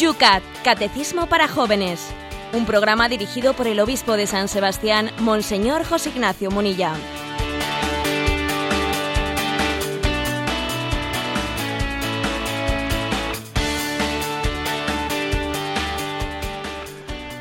Yucat, Catecismo para Jóvenes. Un programa dirigido por el obispo de San Sebastián, Monseñor José Ignacio Munilla.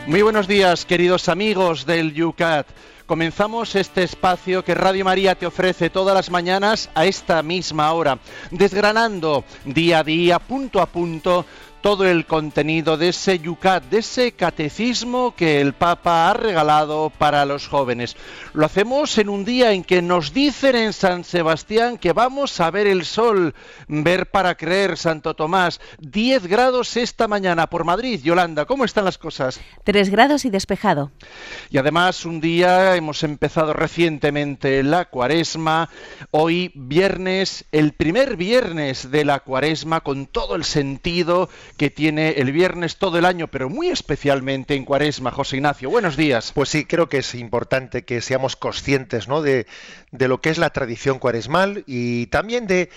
Muy buenos días, queridos amigos del Yucat. Comenzamos este espacio que Radio María te ofrece todas las mañanas a esta misma hora, desgranando día a día, punto a punto, todo el contenido de ese yucat, de ese catecismo que el Papa ha regalado para los jóvenes. Lo hacemos en un día en que nos dicen en San Sebastián que vamos a ver el sol, ver para creer, Santo Tomás. 10 grados esta mañana por Madrid. Yolanda, ¿cómo están las cosas? 3 grados y despejado. Y además un día hemos empezado recientemente la cuaresma. Hoy viernes, el primer viernes de la cuaresma con todo el sentido que tiene el viernes todo el año, pero muy especialmente en Cuaresma. José Ignacio, buenos días. Pues sí, creo que es importante que seamos conscientes ¿no? de, lo que es la tradición cuaresmal y también de,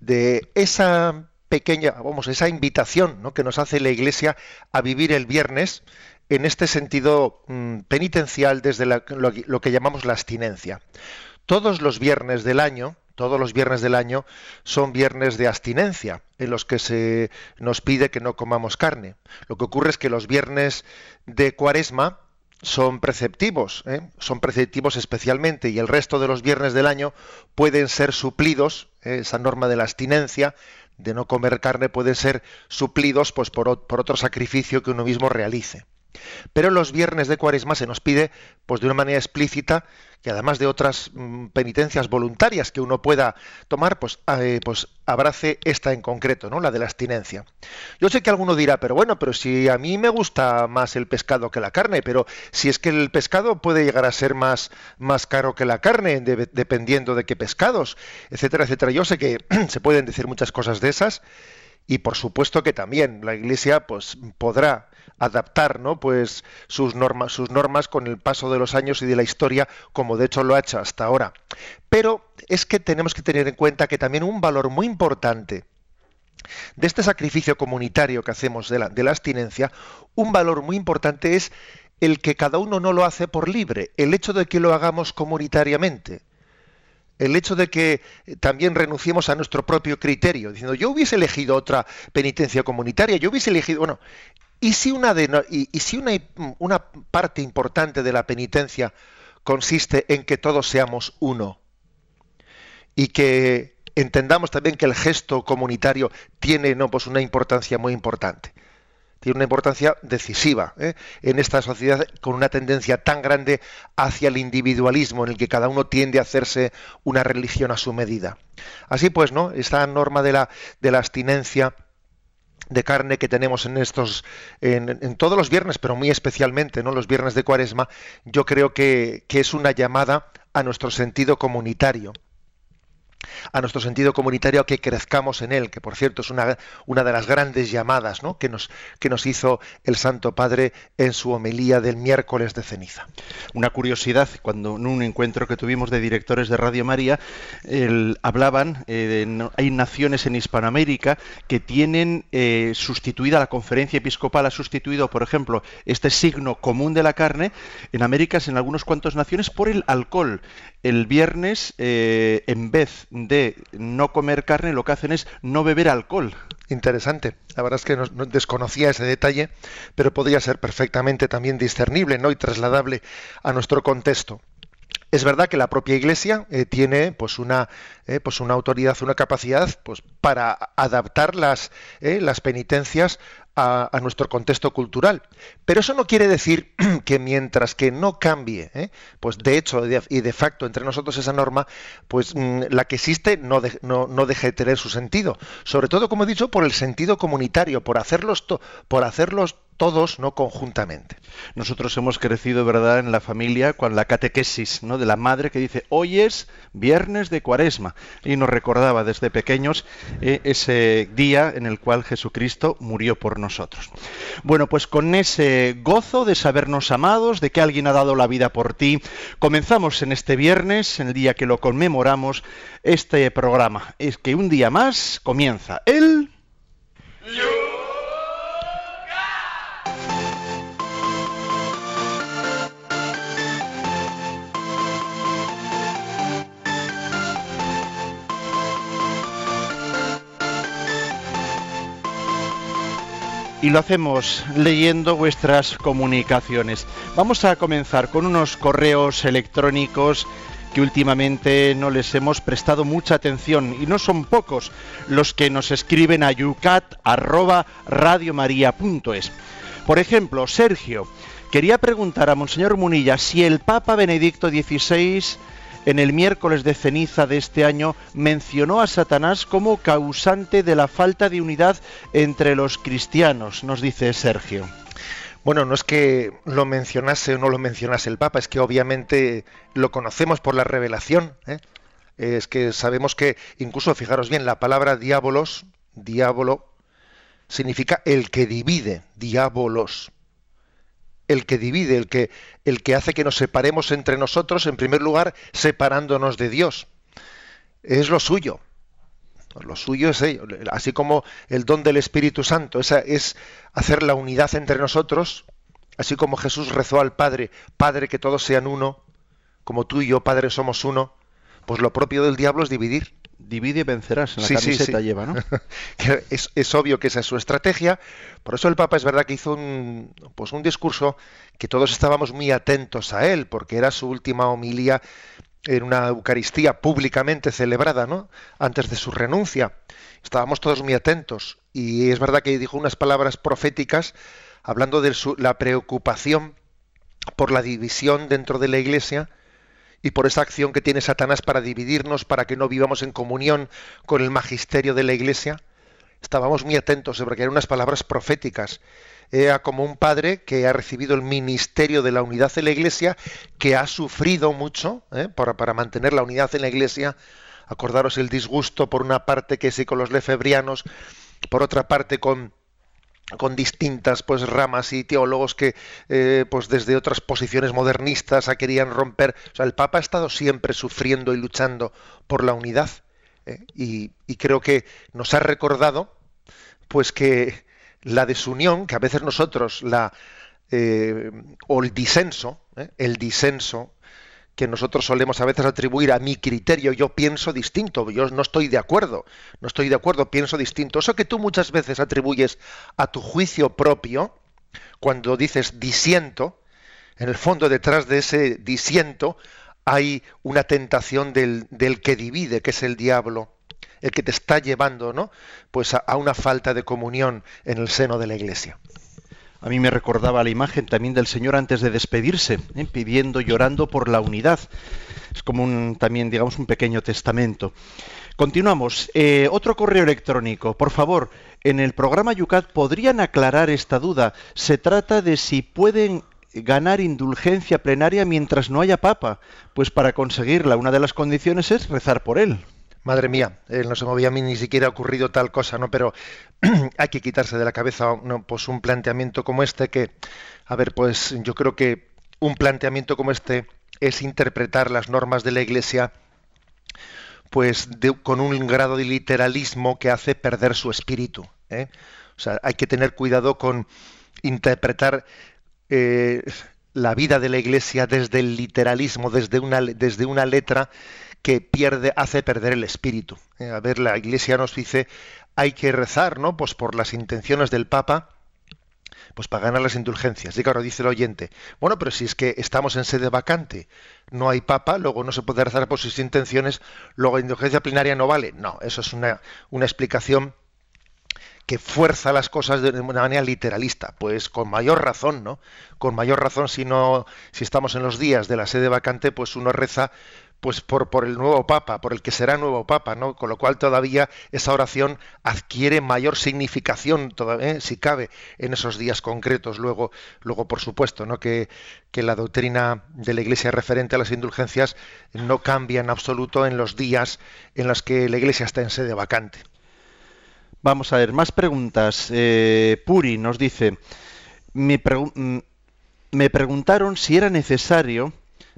de esa pequeña, vamos, esa invitación ¿no? que nos hace la Iglesia a vivir el viernes en este sentido mm, penitencial desde lo que llamamos la abstinencia. Todos los viernes del año, todos los viernes del año son viernes de abstinencia, en los que se nos pide que no comamos carne. Lo que ocurre es que los viernes de cuaresma son preceptivos, ¿eh? son preceptivos especialmente, y el resto de los viernes del año pueden ser suplidos, ¿eh? esa norma de la abstinencia, de no comer carne, puede ser suplidos pues, por, por otro sacrificio que uno mismo realice. Pero los viernes de cuaresma se nos pide, pues de una manera explícita, que además de otras mm, penitencias voluntarias que uno pueda tomar, pues, eh, pues abrace esta en concreto, ¿no? La de la abstinencia. Yo sé que alguno dirá, pero bueno, pero si a mí me gusta más el pescado que la carne, pero si es que el pescado puede llegar a ser más, más caro que la carne, dependiendo de qué pescados, etcétera, etcétera. Yo sé que se pueden decir muchas cosas de esas, y por supuesto que también la Iglesia pues podrá adaptar ¿no? pues sus normas sus normas con el paso de los años y de la historia como de hecho lo ha hecho hasta ahora. Pero es que tenemos que tener en cuenta que también un valor muy importante de este sacrificio comunitario que hacemos de la, de la abstinencia un valor muy importante es el que cada uno no lo hace por libre. El hecho de que lo hagamos comunitariamente. El hecho de que también renunciemos a nuestro propio criterio, diciendo yo hubiese elegido otra penitencia comunitaria, yo hubiese elegido, bueno, ¿Y si una, parte importante de la penitencia consiste en que todos seamos uno? Y que entendamos también que el gesto comunitario tiene no, pues una importancia muy importante. Tiene una importancia decisiva ¿eh? en esta sociedad con una tendencia tan grande hacia el individualismo, en el que cada uno tiende a hacerse una religión a su medida. Así pues, ¿no? Esta norma de la abstinencia de carne que tenemos en estos en, todos los viernes pero muy especialmente no los viernes de cuaresma yo creo que, que es una llamada a nuestro sentido comunitario a nuestro sentido comunitario, que crezcamos en él, que por cierto es una, una de las grandes llamadas ¿no? que, nos, que nos hizo el Santo Padre en su homilía del miércoles de ceniza. Una curiosidad, cuando en un encuentro que tuvimos de directores de Radio María, hablaban, eh, hay naciones en Hispanoamérica que tienen eh, sustituida, la conferencia episcopal ha sustituido, por ejemplo, este signo común de la carne, en América, en algunos cuantos naciones, por el alcohol. El viernes, eh, en vez de no comer carne lo que hacen es no beber alcohol. Interesante. La verdad es que no, desconocía ese detalle, pero podría ser perfectamente también discernible ¿no? y trasladable a nuestro contexto. Es verdad que la propia Iglesia eh, tiene pues una, eh, pues una autoridad, una capacidad pues, para adaptar las, eh, las penitencias a, nuestro contexto cultural. Pero eso no quiere decir que mientras que no cambie, pues de hecho y de facto entre nosotros esa norma, pues mm, la que existe no, no, no, deje de tener su sentido. Sobre todo, como he dicho, por el sentido comunitario, por hacerlos, por hacerlos todos, no conjuntamente. Nosotros hemos crecido, ¿verdad?, en la familia con la catequesis, ¿no?, de la madre que dice, hoy es viernes de cuaresma, y nos recordaba desde pequeños eh, ese día en el cual Jesucristo murió por nosotros. Bueno, pues con ese gozo de sabernos amados, de que alguien ha dado la vida por ti, comenzamos en este viernes, en el día que lo conmemoramos, este programa. Es que un día más comienza el... y lo hacemos leyendo vuestras comunicaciones. Vamos a comenzar con unos correos electrónicos que últimamente no les hemos prestado mucha atención y no son pocos los que nos escriben a yucat@radiomaria.es. Por ejemplo, Sergio quería preguntar a Monseñor Munilla si el Papa Benedicto XVI en el miércoles de ceniza de este año mencionó a Satanás como causante de la falta de unidad entre los cristianos, nos dice Sergio. Bueno, no es que lo mencionase o no lo mencionase el Papa, es que obviamente lo conocemos por la revelación. ¿eh? Es que sabemos que, incluso fijaros bien, la palabra diabolos, diablo, significa el que divide, diabolos. El que divide, el que, el que hace que nos separemos entre nosotros, en primer lugar, separándonos de Dios. Es lo suyo. Lo suyo es ello, así como el don del Espíritu Santo, esa es hacer la unidad entre nosotros, así como Jesús rezó al Padre, Padre que todos sean uno, como tú y yo, Padre, somos uno, pues lo propio del diablo es dividir. Divide y vencerás, en la camiseta lleva, ¿no? es, es, obvio que esa es su estrategia, por eso el Papa es verdad que hizo un, pues un discurso que todos estábamos muy atentos a él, porque era su última homilía en una Eucaristía públicamente celebrada, ¿no? Antes de su renuncia. Estábamos todos muy atentos y es verdad que dijo unas palabras proféticas hablando de la preocupación por la división dentro de la Iglesia y por esa acción que tiene Satanás para dividirnos, para que no vivamos en comunión con el magisterio de la Iglesia. Estábamos muy atentos, porque eran unas palabras proféticas era como un padre que ha recibido el ministerio de la unidad en la iglesia, que ha sufrido mucho ¿eh? para, para, mantener la unidad en la iglesia. Acordaros el disgusto por una parte que sí con los lefebrianos, por otra parte con con distintas pues ramas y teólogos que eh, pues desde otras posiciones modernistas querían romper el papa ha estado siempre sufriendo y luchando por la unidad ¿eh? y, creo que nos ha recordado pues que la desunión, que a veces nosotros la eh, o el disenso, el disenso que nosotros solemos a veces atribuir a mi criterio, yo pienso distinto, yo no estoy de acuerdo, no estoy de acuerdo, pienso distinto. Eso que tú muchas veces atribuyes a tu juicio propio, cuando dices disiento, en el fondo detrás de ese disiento hay una tentación del, del que divide, que es el diablo el que te está llevando, ¿no? Pues a, una falta de comunión en el seno de la Iglesia. A mí me recordaba la imagen también del Señor antes de despedirse, ¿eh? pidiendo, llorando por la unidad. Es como un, también, digamos, un pequeño testamento. Continuamos. Eh, otro correo electrónico. Por favor, en el programa Yucat podrían aclarar esta duda. Se trata de si pueden ganar indulgencia plenaria mientras no haya papa. Pues para conseguirla, una de las condiciones es rezar por él. Madre mía, eh, no se me había ni siquiera ocurrido tal cosa, ¿no? Pero hay que quitarse de la cabeza pues un planteamiento como este que, a ver, pues yo creo que un planteamiento como este es interpretar las normas de la Iglesia pues con un grado de literalismo que hace perder su espíritu. ¿eh? O sea, hay que tener cuidado con interpretar eh, la vida de la Iglesia desde el literalismo, desde una, desde una letra que pierde, hace perder el espíritu. Eh, a ver, la Iglesia nos dice, hay que rezar, ¿no? Pues por las intenciones del Papa, pues para ganar las indulgencias. Y claro, dice el oyente, bueno, pero si es que estamos en sede vacante, no hay papa, luego no se puede rezar por sus intenciones, luego indulgencia plenaria no vale. No, eso es una, una explicación que fuerza las cosas de una manera literalista. Pues con mayor razón, ¿no? Con mayor razón si no, si estamos en los días de la sede vacante, pues uno reza pues por, por el nuevo Papa, por el que será nuevo Papa, ¿no? Con lo cual todavía esa oración adquiere mayor significación, todavía, ¿eh? si cabe, en esos días concretos. Luego, luego por supuesto, ¿no? Que, que la doctrina de la Iglesia referente a las indulgencias no cambia en absoluto en los días en los que la Iglesia está en sede vacante. Vamos a ver, más preguntas. Eh, Puri nos dice, me, mm, me preguntaron si era necesario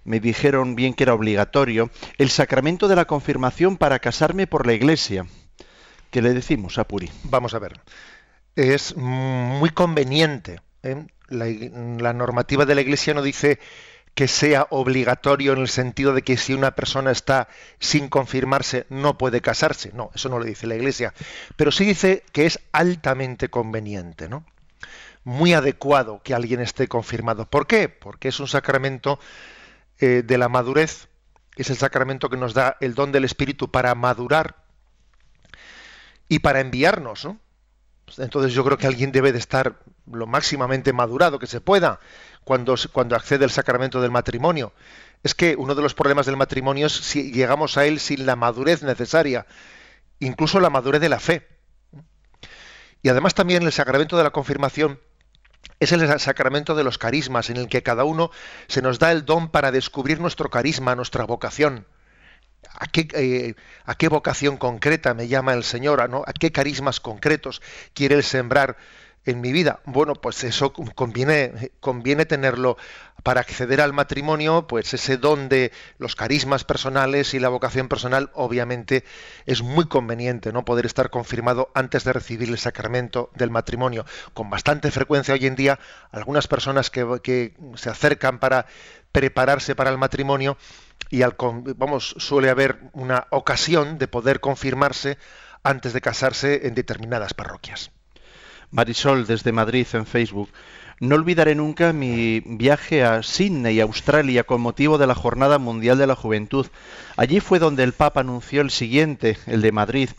me dijeron bien que era obligatorio, el sacramento de la confirmación para casarme por la iglesia. ¿Qué le decimos a Puri? Vamos a ver. Es muy conveniente. ¿eh? La, normativa de la iglesia no dice que sea obligatorio en el sentido de que si una persona está sin confirmarse no puede casarse. No, eso no lo dice la iglesia. Pero sí dice que es altamente conveniente, ¿no? muy adecuado que alguien esté confirmado. ¿Por qué? Porque es un sacramento eh, de la madurez, es el sacramento que nos da el don del Espíritu para madurar y para enviarnos. Entonces yo creo que alguien debe de estar lo máximamente madurado que se pueda cuando, cuando accede al sacramento del matrimonio. Es que uno de los problemas del matrimonio es si llegamos a él sin la madurez necesaria, incluso la madurez de la fe. Y además también el sacramento de la confirmación es el sacramento de los carismas, en el que cada uno se nos da el don para descubrir nuestro carisma, nuestra vocación. ¿A qué, eh, ¿A qué, vocación concreta me llama el Señor? ¿no? ¿A qué carismas concretos quiere Él sembrar en mi vida. Bueno, pues eso conviene, conviene tenerlo para acceder al matrimonio, pues ese don de los carismas personales y la vocación personal, obviamente es muy conveniente no poder estar confirmado antes de recibir el sacramento del matrimonio. Con bastante frecuencia hoy en día, algunas personas que, se acercan para prepararse para el matrimonio y al, vamos, suele haber una ocasión de poder confirmarse antes de casarse en determinadas parroquias. Marisol desde Madrid en Facebook. No olvidaré nunca mi viaje a Sydney, Australia, con motivo de la Jornada Mundial de la Juventud. Allí fue donde el Papa anunció el siguiente, el de Madrid.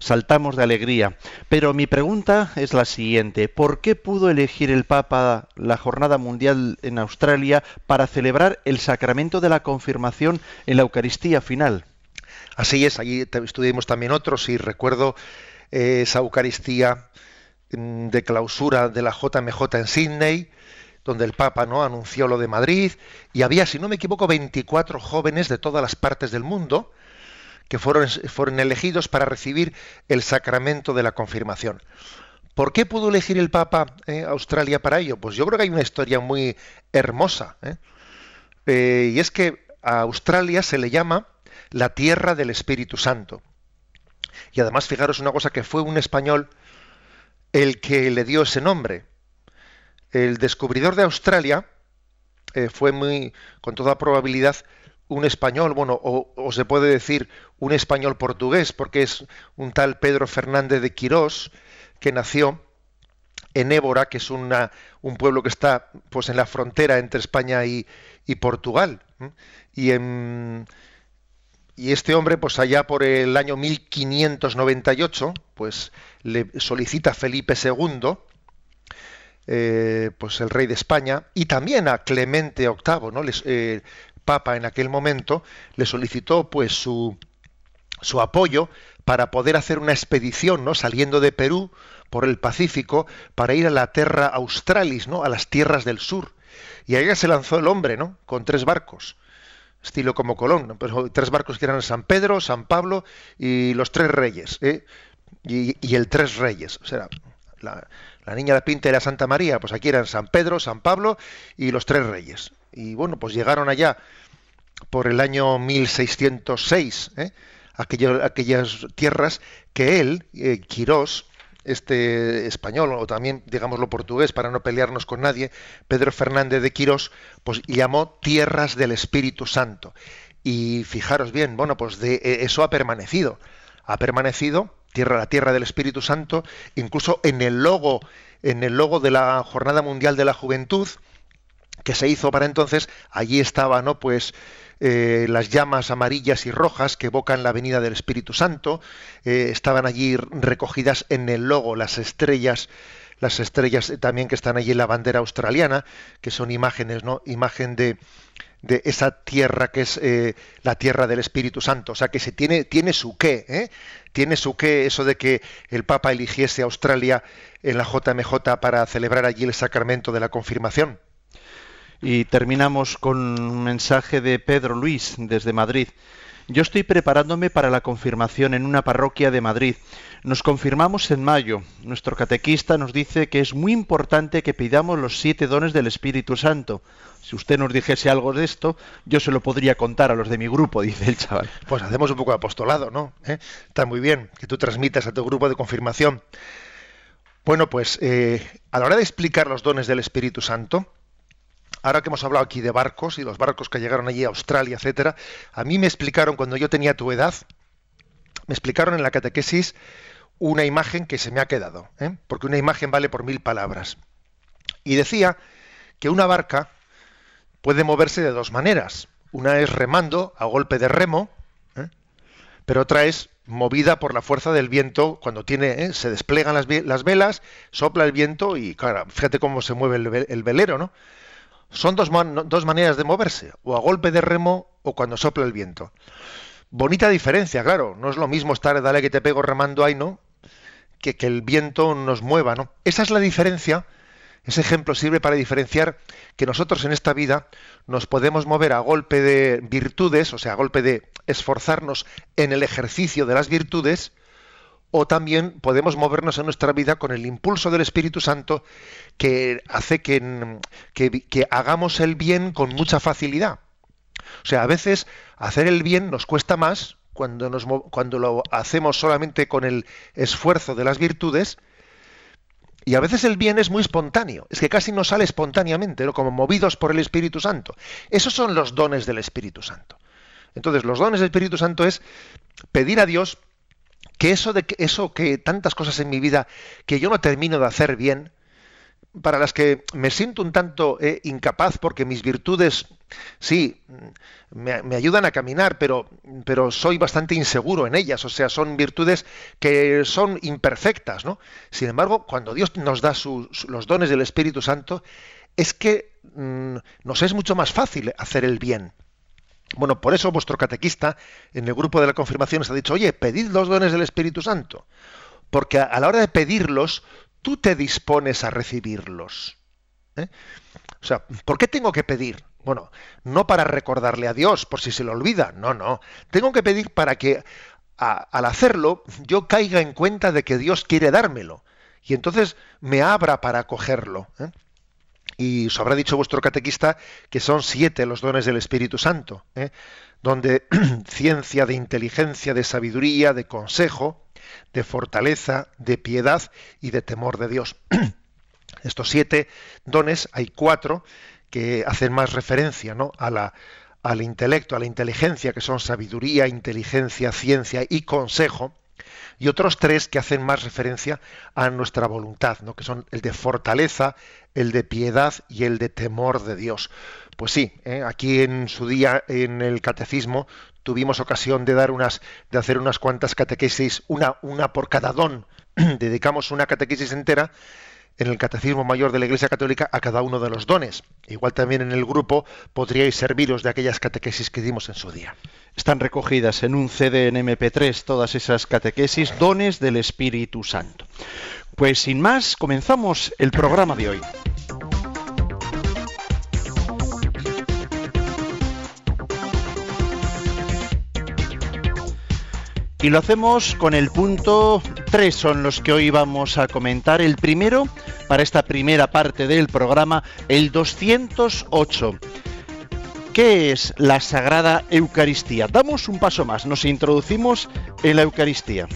Saltamos de alegría. Pero mi pregunta es la siguiente. ¿Por qué pudo elegir el Papa la Jornada Mundial en Australia para celebrar el sacramento de la confirmación en la Eucaristía final? Así es, allí estuvimos también otros y recuerdo eh, esa Eucaristía de clausura de la JMJ en Sydney, donde el Papa no anunció lo de Madrid, y había, si no me equivoco, 24 jóvenes de todas las partes del mundo que fueron, fueron elegidos para recibir el sacramento de la confirmación. ¿Por qué pudo elegir el Papa eh, Australia para ello? Pues yo creo que hay una historia muy hermosa. ¿eh? Eh, y es que a Australia se le llama la tierra del Espíritu Santo. Y además, fijaros una cosa, que fue un español el que le dio ese nombre. El descubridor de Australia eh, fue muy, con toda probabilidad, un español, bueno, o, se puede decir un español portugués, porque es un tal Pedro Fernández de Quirós, que nació en Évora, que es una, un pueblo que está pues en la frontera entre España y, y Portugal. Y, y este hombre, pues allá por el año 1598, pues le solicita a Felipe II, eh, pues el rey de España, y también a Clemente VIII, ¿no? Les, eh, Papa en aquel momento, le solicitó pues su, su apoyo para poder hacer una expedición, ¿no? Saliendo de Perú por el Pacífico para ir a la Terra Australis, ¿no? A las tierras del sur. Y ahí se lanzó el hombre, ¿no? Con tres barcos estilo como Colón, pero tres barcos que eran San Pedro, San Pablo y los tres reyes. ¿eh? Y, el Tres Reyes. O sea, la, niña de Pinta era Santa María, pues aquí eran San Pedro, San Pablo y los Tres Reyes. Y bueno, pues llegaron allá por el año 1606, ¿eh? aquellas tierras que él, eh, Quirós, este español o también digámoslo portugués para no pelearnos con nadie, Pedro Fernández de Quirós, pues llamó tierras del Espíritu Santo. Y fijaros bien, bueno, pues de e, eso ha permanecido. Ha permanecido tierra, la tierra del Espíritu Santo, incluso en el logo, en el logo de la Jornada Mundial de la Juventud, que se hizo para entonces, allí estaba, ¿no? Pues eh, las llamas amarillas y rojas que evocan la venida del Espíritu Santo, eh, estaban allí recogidas en el logo las estrellas, las estrellas también que están allí en la bandera australiana, que son imágenes, ¿no? Imagen de, de esa tierra que es eh, la tierra del Espíritu Santo. O sea que se tiene, tiene su qué, ¿eh? tiene su qué eso de que el Papa eligiese Australia en la JMJ para celebrar allí el sacramento de la confirmación. Y terminamos con un mensaje de Pedro Luis desde Madrid. Yo estoy preparándome para la confirmación en una parroquia de Madrid. Nos confirmamos en mayo. Nuestro catequista nos dice que es muy importante que pidamos los siete dones del Espíritu Santo. Si usted nos dijese algo de esto, yo se lo podría contar a los de mi grupo, dice el chaval. Pues hacemos un poco de apostolado, ¿no? ¿Eh? Está muy bien que tú transmitas a tu grupo de confirmación. Bueno, pues eh, a la hora de explicar los dones del Espíritu Santo, ahora que hemos hablado aquí de barcos y los barcos que llegaron allí a Australia, etcétera, a mí me explicaron cuando yo tenía tu edad, me explicaron en la catequesis una imagen que se me ha quedado, ¿eh? porque una imagen vale por mil palabras. Y decía que una barca puede moverse de dos maneras. Una es remando a golpe de remo, ¿eh? pero otra es movida por la fuerza del viento cuando tiene ¿eh? se desplegan las, velas, sopla el viento y claro, fíjate cómo se mueve el, velero, ¿no? Son dos, dos maneras de moverse, o a golpe de remo o cuando sopla el viento. Bonita diferencia, claro, no es lo mismo estar dale que te pego remando ahí, ¿no? Que, que el viento nos mueva, ¿no? Esa es la diferencia ese ejemplo sirve para diferenciar que nosotros en esta vida nos podemos mover a golpe de virtudes, o sea, a golpe de esforzarnos en el ejercicio de las virtudes, o también podemos movernos en nuestra vida con el impulso del Espíritu Santo que hace que, que, hagamos el bien con mucha facilidad. O sea, a veces hacer el bien nos cuesta más cuando, nos, cuando lo hacemos solamente con el esfuerzo de las virtudes, y a veces el bien es muy espontáneo, es que casi no sale espontáneamente, como movidos por el Espíritu Santo. Esos son los dones del Espíritu Santo. Entonces, los dones del Espíritu Santo es pedir a Dios que eso de que eso que tantas cosas en mi vida que yo no termino de hacer bien, para las que me siento un tanto eh, incapaz porque mis virtudes, sí, me, ayudan a caminar, pero, pero soy bastante inseguro en ellas, o sea, son virtudes que son imperfectas, ¿no? Sin embargo, cuando Dios nos da los dones del Espíritu Santo, es que mm, nos es mucho más fácil hacer el bien. Bueno, por eso vuestro catequista en el grupo de la confirmación os ha dicho, oye, pedid los dones del Espíritu Santo, porque a la hora de pedirlos, tú te dispones a recibirlos. ¿eh? O sea, ¿por qué tengo que pedir? Bueno, no para recordarle a Dios por si se lo olvida, no, no. Tengo que pedir para que al hacerlo yo caiga en cuenta de que Dios quiere dármelo y entonces me abra para cogerlo. ¿eh? Y os habrá dicho vuestro catequista que son siete los dones del Espíritu Santo, ¿eh? donde ciencia, de inteligencia, de sabiduría, de consejo, de fortaleza, de piedad y de temor de Dios. Estos siete dones, hay cuatro que hacen más referencia ¿no? a la, al intelecto, a la inteligencia, que son sabiduría, inteligencia, ciencia y consejo, y otros tres que hacen más referencia a nuestra voluntad, ¿no? que son el de fortaleza, el de piedad y el de temor de Dios. Pues sí, ¿eh? aquí en su día en el catecismo tuvimos ocasión de dar unas, de hacer unas cuantas catequesis, una, una por cada don. Dedicamos una catequesis entera en el Catecismo Mayor de la Iglesia Católica a cada uno de los dones. Igual también en el grupo podríais serviros de aquellas catequesis que dimos en su día. Están recogidas en un CD en MP3 todas esas catequesis, dones del Espíritu Santo. Pues sin más, comenzamos el programa de hoy. Y lo hacemos con el punto 3, son los que hoy vamos a comentar. El primero, para esta primera parte del programa, el 208. ¿Qué es la Sagrada Eucaristía? Damos un paso más, nos introducimos en la Eucaristía.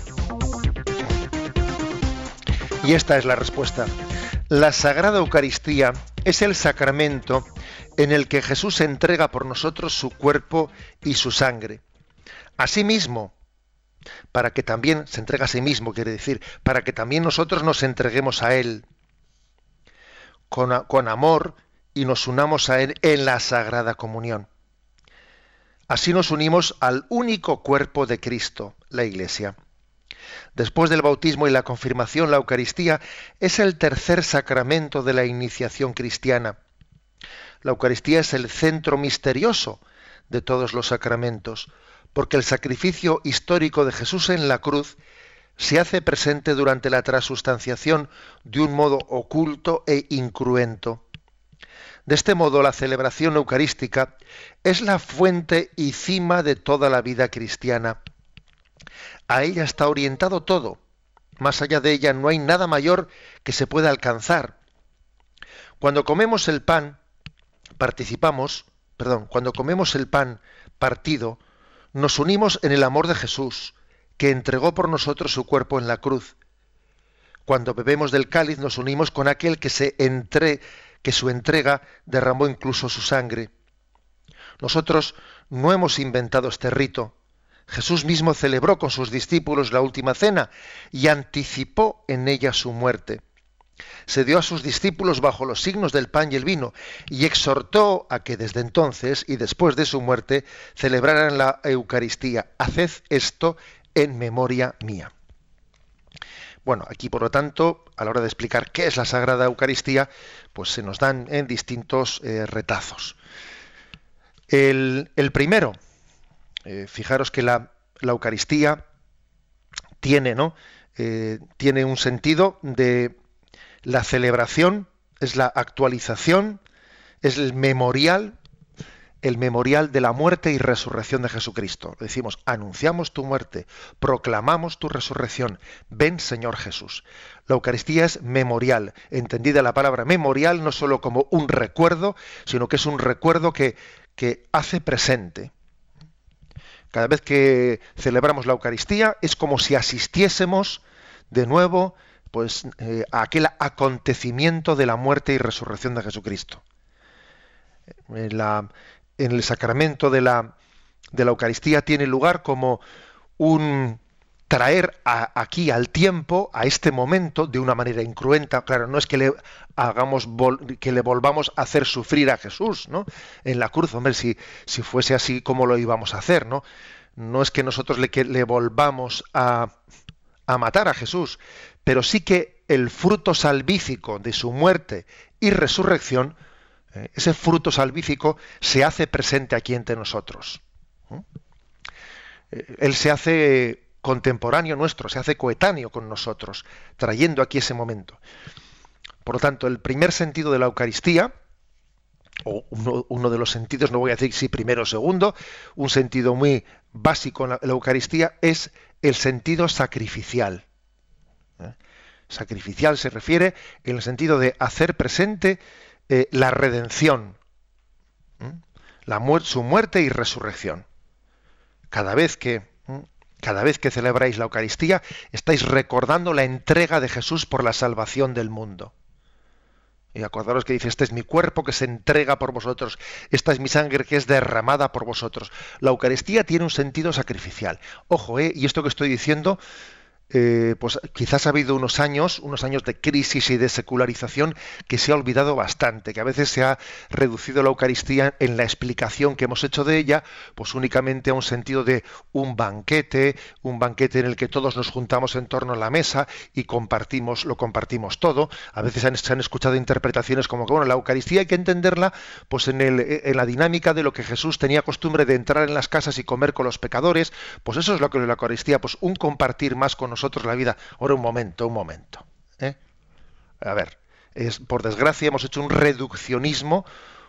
Y esta es la respuesta. La Sagrada Eucaristía es el sacramento en el que Jesús entrega por nosotros su cuerpo y su sangre. Asimismo, para que también se entregue a sí mismo, quiere decir, para que también nosotros nos entreguemos a Él con, amor y nos unamos a Él en la Sagrada Comunión. Así nos unimos al único cuerpo de Cristo, la Iglesia. Después del bautismo y la confirmación, la Eucaristía es el tercer sacramento de la iniciación cristiana. La Eucaristía es el centro misterioso de todos los sacramentos porque el sacrificio histórico de Jesús en la cruz se hace presente durante la transustanciación de un modo oculto e incruento. De este modo, la celebración eucarística es la fuente y cima de toda la vida cristiana. A ella está orientado todo. Más allá de ella no hay nada mayor que se pueda alcanzar. Cuando comemos el pan, participamos, perdón, cuando comemos el pan partido, nos unimos en el amor de Jesús, que entregó por nosotros su cuerpo en la cruz. Cuando bebemos del cáliz nos unimos con aquel que se entre, que su entrega derramó incluso su sangre. Nosotros no hemos inventado este rito. Jesús mismo celebró con sus discípulos la última cena y anticipó en ella su muerte. Se dio a sus discípulos bajo los signos del pan y el vino y exhortó a que desde entonces y después de su muerte celebraran la Eucaristía. Haced esto en memoria mía. Bueno, aquí por lo tanto, a la hora de explicar qué es la Sagrada Eucaristía, pues se nos dan en distintos eh, retazos. El, primero, eh, fijaros que la, Eucaristía tiene, ¿no? Eh, tiene un sentido de la celebración, es la actualización, es el memorial el memorial de la muerte y resurrección de Jesucristo. Decimos, anunciamos tu muerte, proclamamos tu resurrección. Ven, Señor Jesús. La Eucaristía es memorial, entendida la palabra memorial no solo como un recuerdo, sino que es un recuerdo que, que hace presente. Cada vez que celebramos la Eucaristía es como si asistiésemos de nuevo pues, eh, a aquel acontecimiento de la muerte y resurrección de Jesucristo. La, en el sacramento de la, de la Eucaristía tiene lugar como un traer aquí al tiempo, a este momento, de una manera incruenta. Claro, no es que le hagamos que le volvamos a hacer sufrir a Jesús, ¿no? En la cruz, hombre, si, si fuese así, ¿cómo lo íbamos a hacer, no? No es que nosotros le, que le volvamos a, a matar a Jesús, pero sí que el fruto salvífico de su muerte y resurrección eh, ese fruto salvífico se hace presente aquí entre nosotros. Eh, él se hace contemporáneo nuestro, se hace coetáneo con nosotros, trayendo aquí ese momento. Por lo tanto, el primer sentido de la Eucaristía, o uno, de los sentidos, no voy a decir si primero o segundo, un sentido muy básico en la, Eucaristía es el sentido sacrificial. Sacrificial se refiere en el sentido de hacer presente eh, la redención, su muerte y resurrección. Cada vez que cada vez que celebráis la Eucaristía, estáis recordando la entrega de Jesús por la salvación del mundo. Y acordaros que dice, este es mi cuerpo que se entrega por vosotros, esta es mi sangre que es derramada por vosotros. La Eucaristía tiene un sentido sacrificial. Ojo, eh, y esto que estoy diciendo eh, pues quizás ha habido unos años, unos años de crisis y de secularización que se ha olvidado bastante, que a veces se ha reducido la Eucaristía en la explicación que hemos hecho de ella, pues únicamente a un sentido de un banquete, un banquete en el que todos nos juntamos en torno a la mesa y compartimos, lo compartimos todo. A veces se han escuchado interpretaciones como que bueno, la Eucaristía hay que entenderla pues en, el, en la dinámica de lo que Jesús tenía costumbre de entrar en las casas y comer con los pecadores, pues eso es lo que es la Eucaristía, pues un compartir más con nosotros nosotros la vida. Ahora un momento, un momento. ¿eh? A ver, es, por desgracia hemos hecho un reduccionismo,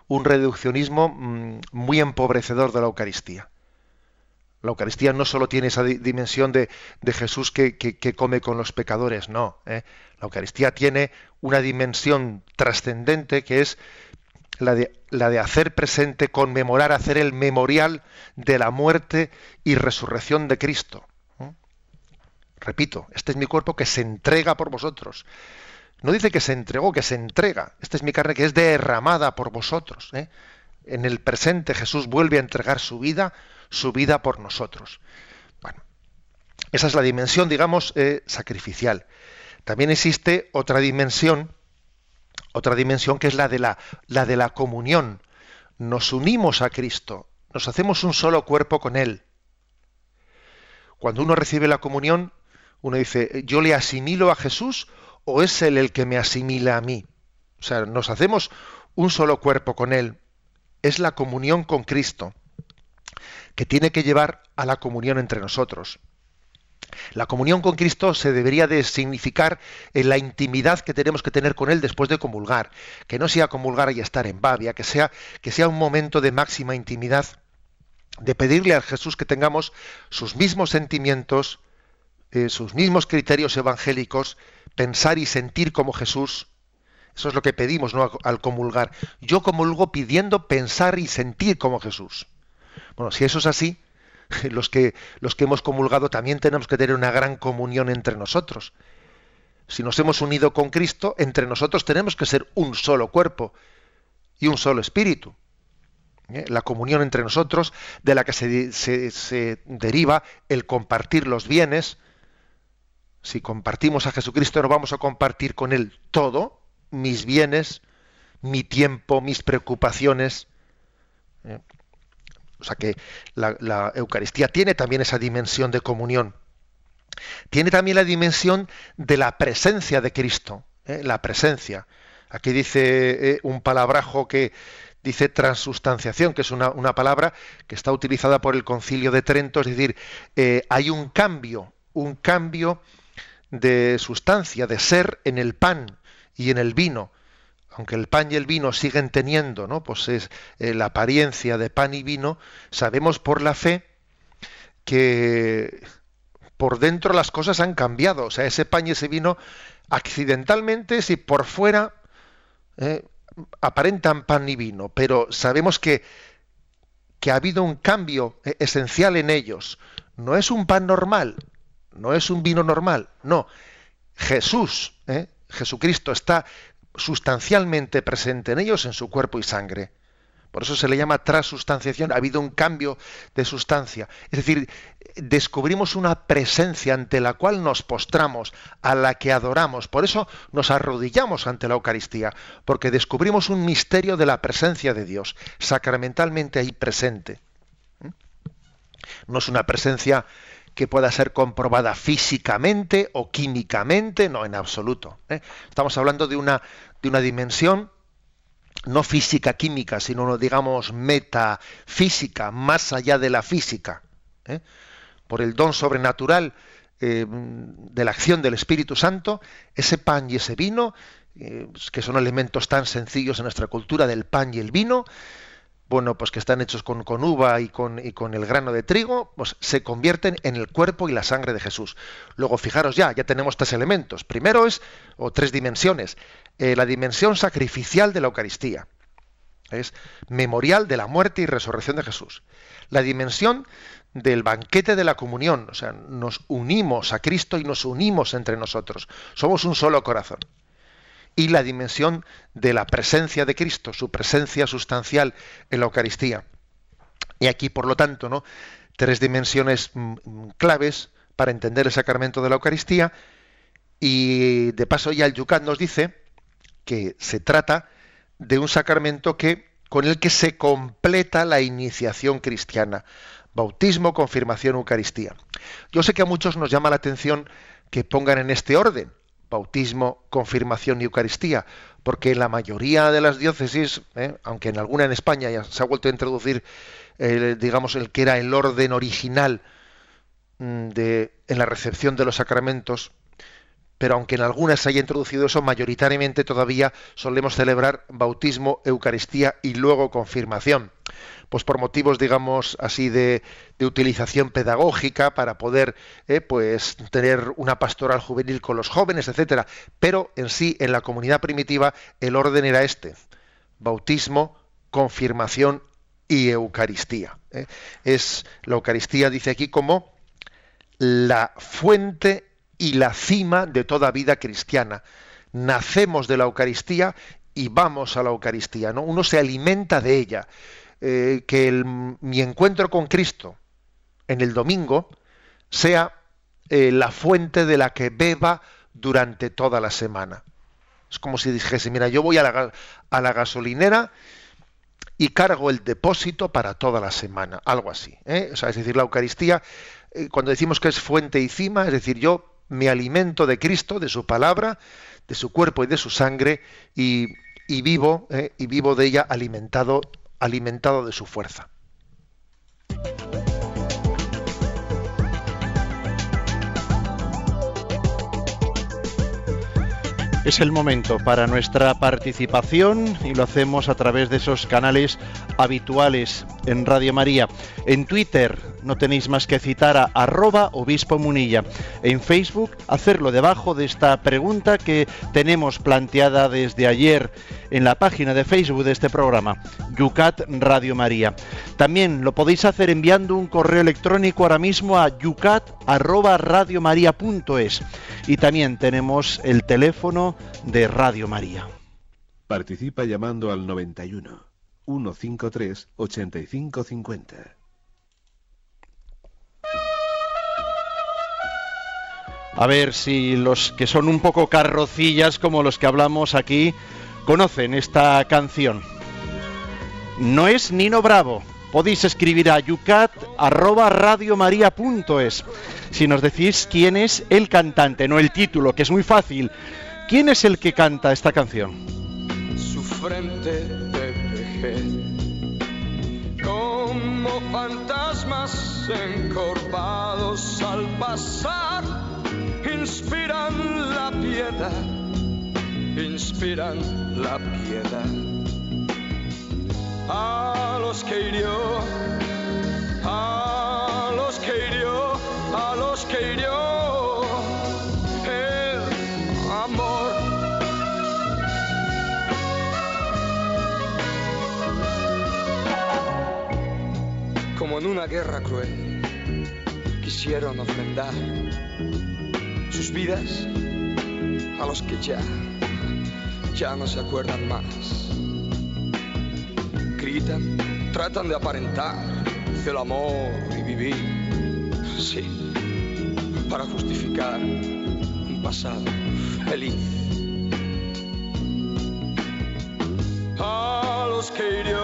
un reduccionismo mm, muy empobrecedor de la Eucaristía. La Eucaristía no solo tiene esa dimensión de, Jesús que, come con los pecadores, no. ¿eh? La Eucaristía tiene una dimensión trascendente que es la de, la de hacer presente, conmemorar, hacer el memorial de la muerte y resurrección de Cristo. Repito, este es mi cuerpo que se entrega por vosotros. No dice que se entregó, que se entrega. Esta es mi carne que es derramada por vosotros. ¿eh? En el presente Jesús vuelve a entregar su vida, su vida por nosotros. Bueno, esa es la dimensión, digamos, eh, sacrificial. También existe otra dimensión, otra dimensión que es la de la, la de la comunión. Nos unimos a Cristo, nos hacemos un solo cuerpo con Él. Cuando uno recibe la comunión, uno dice, ¿yo le asimilo a Jesús o es Él el que me asimila a mí? O sea, nos hacemos un solo cuerpo con Él. Es la comunión con Cristo, que tiene que llevar a la comunión entre nosotros. La comunión con Cristo se debería de significar en la intimidad que tenemos que tener con Él después de comulgar, que no sea comulgar y estar en babia, que sea, que sea un momento de máxima intimidad, de pedirle a Jesús que tengamos sus mismos sentimientos, eh, sus mismos criterios evangélicos, pensar y sentir como Jesús. Eso es lo que pedimos ¿no? al comulgar. Yo comulgo pidiendo pensar y sentir como Jesús. Bueno, si eso es así, los que, los que hemos comulgado también tenemos que tener una gran comunión entre nosotros. Si nos hemos unido con Cristo, entre nosotros tenemos que ser un solo cuerpo y un solo espíritu. ¿Eh? La comunión entre nosotros, de la que se, se deriva el compartir los bienes, si compartimos a Jesucristo, no vamos a compartir con Él todo, mis bienes, mi tiempo, mis preocupaciones. ¿eh? O sea que la, Eucaristía tiene también esa dimensión de comunión. Tiene también la dimensión de la presencia de Cristo, ¿eh? la presencia. Aquí dice eh, un palabrajo que dice transustanciación, que es una, palabra que está utilizada por el concilio de Trento, es decir, hay un cambio, un cambio de sustancia, de ser en el pan y en el vino aunque el pan y el vino siguen teniendo, ¿no? Pues es eh, la apariencia de pan y vino, sabemos por la fe que por dentro las cosas han cambiado. O sea, ese pan y ese vino, accidentalmente, si por fuera eh, aparentan pan y vino, pero sabemos que, que ha habido un cambio eh, esencial en ellos. No es un pan normal, no es un vino normal, no. Jesús, Jesucristo está sustancialmente presente en ellos en su cuerpo y sangre. Por eso se le llama transustanciación, ha habido un cambio de sustancia. Es decir, descubrimos una presencia ante la cual nos postramos, a la que adoramos. Por eso nos arrodillamos ante la Eucaristía, porque descubrimos un misterio de la presencia de Dios, sacramentalmente ahí presente. ¿Mm? No es una presencia que pueda ser comprobada físicamente o químicamente, no, en absoluto. ¿eh? Estamos hablando de una, de una dimensión no física química, sino digamos metafísica, más allá de la física. ¿eh? Por el don sobrenatural eh, de la acción del Espíritu Santo, ese pan y ese vino, que son elementos tan sencillos en nuestra cultura del pan y el vino, bueno, pues que están hechos con, uva y con, y con, el grano de trigo, pues se convierten en el cuerpo y la sangre de Jesús. Luego, fijaros ya, ya tenemos tres elementos. Primero es, o tres dimensiones, eh, la dimensión sacrificial de la Eucaristía. Es memorial de la muerte y resurrección de Jesús. La dimensión del banquete de la comunión, o sea, nos unimos a Cristo y nos unimos entre nosotros. Somos un solo corazón y la dimensión de la presencia de Cristo, su presencia sustancial en la Eucaristía. Y aquí, por lo tanto, ¿no? tres dimensiones mm, mm, claves para entender el sacramento de la Eucaristía. Y de paso ya el Yucat nos dice que se trata de un sacramento que, con el que se completa la iniciación cristiana. Bautismo, confirmación, Eucaristía. Yo sé que a muchos nos llama la atención que pongan en este orden, bautismo, confirmación y Eucaristía, porque en la mayoría de las diócesis, ¿eh? aunque en alguna en España ya se ha vuelto a introducir, digamos, el que era el orden original mm, de, en la recepción de los sacramentos, pero aunque en algunas se haya introducido eso, mayoritariamente todavía solemos celebrar bautismo, Eucaristía y luego confirmación. Pues por motivos, digamos, así de, utilización pedagógica para poder eh, pues tener una pastoral juvenil con los jóvenes, etcétera. Pero en sí, en la comunidad primitiva, el orden era este: bautismo, confirmación y Eucaristía. Eh. Es la Eucaristía, dice aquí, como la fuente y la cima de toda vida cristiana. Nacemos de la Eucaristía y vamos a la Eucaristía, ¿no? Uno se alimenta de ella. Eh, que mi encuentro con Cristo en el domingo sea eh, la fuente de la que beba durante toda la semana. Es como si dijese, mira, yo voy a la, gasolinera y cargo el depósito para toda la semana, algo así. ¿eh? es decir, la Eucaristía, cuando decimos que es fuente y cima, es decir, yo me alimento de Cristo, de su palabra, de su cuerpo y de su sangre, y, vivo, y vivo de ella alimentado, alimentado de su fuerza. Es el momento para nuestra participación y lo hacemos a través de esos canales habituales en Radio María. En Twitter no tenéis más que citar a arroba obispo munilla. En Facebook hacerlo debajo de esta pregunta que tenemos planteada desde ayer en la página de Facebook de este programa, Yucat Radio María. También lo podéis hacer enviando un correo electrónico ahora mismo a yucat arroba radiomaria.es. Y también tenemos el teléfono de Radio María. Participa llamando al 91 153 8550. A ver si los que son un poco carrocillas como los que hablamos aquí conocen esta canción. No es Nino Bravo. Podéis escribir a yucat@radiomaria.es si nos decís quién es el cantante, no el título, que es muy fácil. ¿Quién es el que canta esta canción? Su frente de como fantasmas encorvados al pasar, inspiran la piedad, inspiran la piedad. A los que hirió, a los que hirió, a los que hirió el amor. Como en una guerra cruel, quisieron ofrendar sus vidas a los que ya, ya no se acuerdan más. Gritan, tratan de aparentar el amor y vivir, sí, para justificar un pasado feliz. A los que hirió,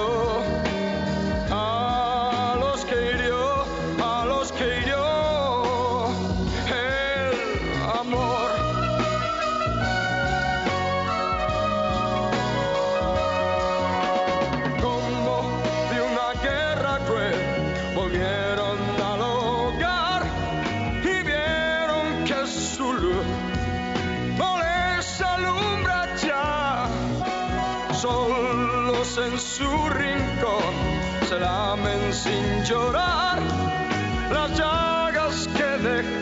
sin llorar. Las llagas que dejó,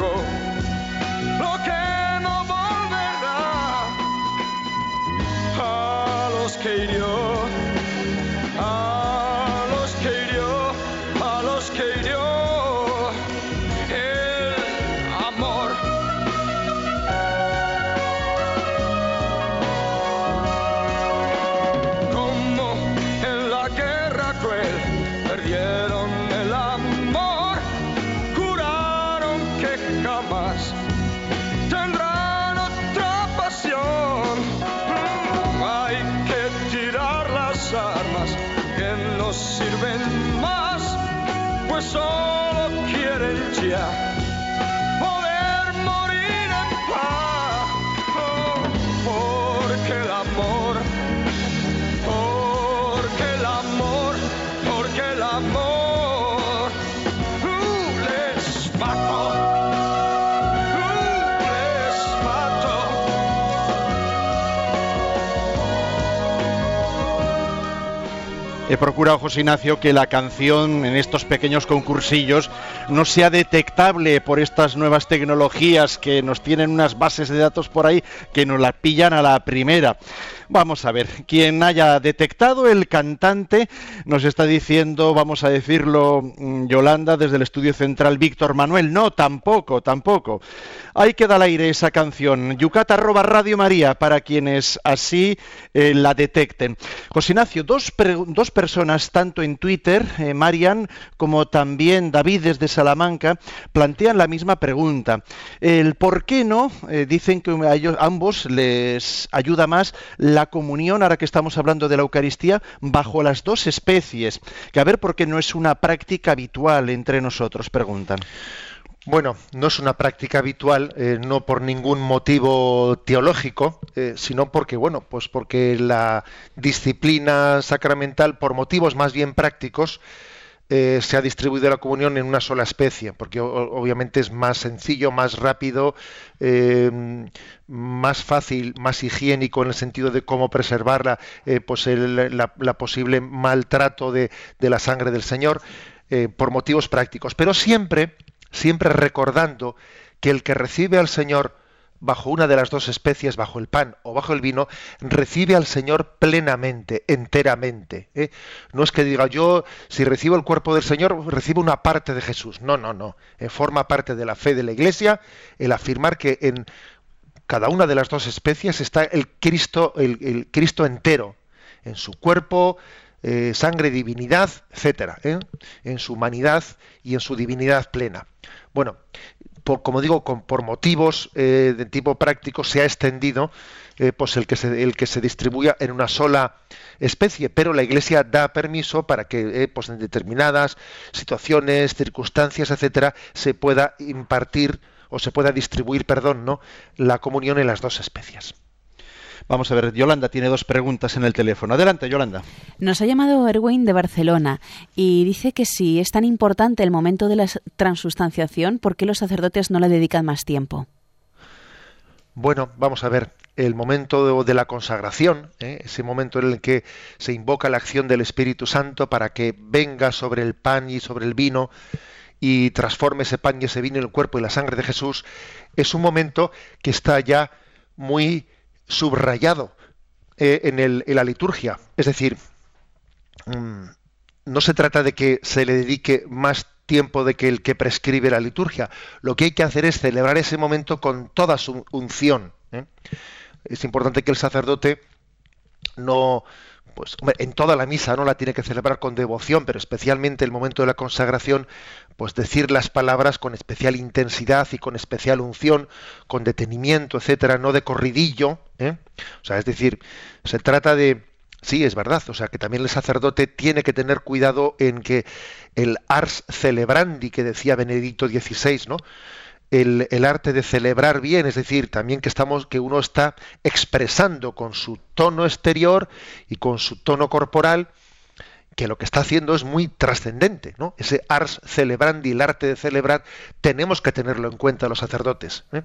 He procurado, José Ignacio, que la canción en estos pequeños concursillos no sea detectable por estas nuevas tecnologías que nos tienen unas bases de datos por ahí que nos la pillan a la primera. Vamos a ver, quien haya detectado el cantante nos está diciendo, vamos a decirlo, mm, Yolanda, desde el estudio central Víctor Manuel. No, tampoco, tampoco. Hay que dar al aire esa canción. Yucat arroba Radio María para quienes así eh, la detecten. José dos, dos personas, tanto en Twitter, eh, Marian, como también David desde Salamanca, plantean la misma pregunta. El por qué no, eh, dicen que a ellos ambos les ayuda más la comunión, ahora que estamos hablando de la Eucaristía, bajo las dos especies. Que a ver por qué no es una práctica habitual entre nosotros, preguntan. Bueno, no es una práctica habitual, eh, no por ningún motivo teológico, eh, sino porque, bueno, pues porque la disciplina sacramental, por motivos más bien prácticos, eh, se ha distribuido la comunión en una sola especie, porque obviamente es más sencillo, más rápido, eh, más fácil, más higiénico en el sentido de cómo preservarla, eh, pues la posible maltrato de, de la sangre del Señor, eh, por motivos prácticos. Pero siempre, siempre recordando que el que recibe al Señor bajo una de las dos especies, bajo el pan o bajo el vino, recibe al Señor plenamente, enteramente. ¿eh? No es que diga yo, si recibo el cuerpo del Señor, recibo una parte de Jesús. No, no, no. Eh, forma parte de la fe de la Iglesia el afirmar que en cada una de las dos especies está el Cristo, el, Cristo entero, en su cuerpo, eh, sangre, divinidad, etcétera, ¿eh? en su humanidad y en su divinidad plena. Bueno, como digo, por motivos eh, de tipo práctico, se ha extendido eh, pues el que, se, el que se distribuya en una sola especie, pero la Iglesia da permiso para que eh, pues en determinadas situaciones, circunstancias, etcétera, se pueda impartir o se pueda distribuir, perdón, ¿no? la comunión en las dos especies. Vamos a ver, Yolanda tiene dos preguntas en el teléfono. Adelante, Yolanda. Nos ha llamado Erwin de Barcelona y dice que si es tan importante el momento de la transustanciación, ¿por qué los sacerdotes no le dedican más tiempo? Bueno, vamos a ver, el momento de, la consagración, ¿eh? ese momento en el que se invoca la acción del Espíritu Santo para que venga sobre el pan y sobre el vino y transforme ese pan y ese vino en el cuerpo y la sangre de Jesús, es un momento que está ya muy subrayado eh, en, la liturgia. Es decir, mm, no se trata de que se le dedique más tiempo de que el que prescribe la liturgia. Lo que hay que hacer es celebrar ese momento con toda su unción. ¿eh? Es importante que el sacerdote no, pues en toda la misa no la tiene que celebrar con devoción, pero especialmente el momento de la consagración, pues decir las palabras con especial intensidad y con especial unción, con detenimiento, etcétera, no de corridillo, ¿eh? o sea, es decir, se trata de sí, es verdad, o sea, que también el sacerdote tiene que tener cuidado en que el ars celebrandi que decía Benedicto XVI, ¿no? El, arte de celebrar bien, es decir, también que estamos, que uno está expresando con su tono exterior y con su tono corporal, que lo que está haciendo es muy trascendente, ¿no? Ese ars celebrandi, el arte de celebrar, tenemos que tenerlo en cuenta los sacerdotes. ¿eh?